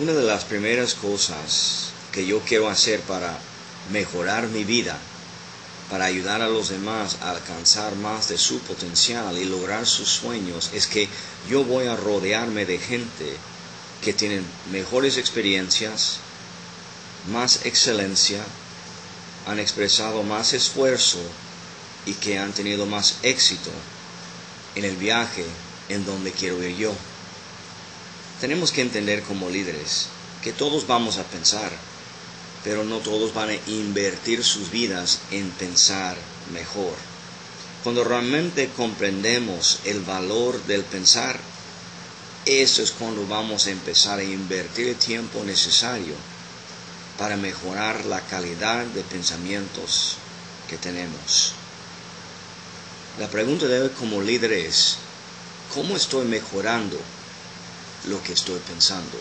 Una de las primeras cosas que yo quiero hacer para mejorar mi vida, para ayudar a los demás a alcanzar más de su potencial y lograr sus sueños, es que yo voy a rodearme de gente que tienen mejores experiencias, más excelencia, han expresado más esfuerzo y que han tenido más éxito en el viaje en donde quiero ir yo. Tenemos que entender como líderes que todos vamos a pensar, pero no todos van a invertir sus vidas en pensar mejor. Cuando realmente comprendemos el valor del pensar, eso es cuando vamos a empezar a invertir el tiempo necesario para mejorar la calidad de pensamientos que tenemos. La pregunta de hoy como líder es, ¿cómo estoy mejorando lo que estoy pensando?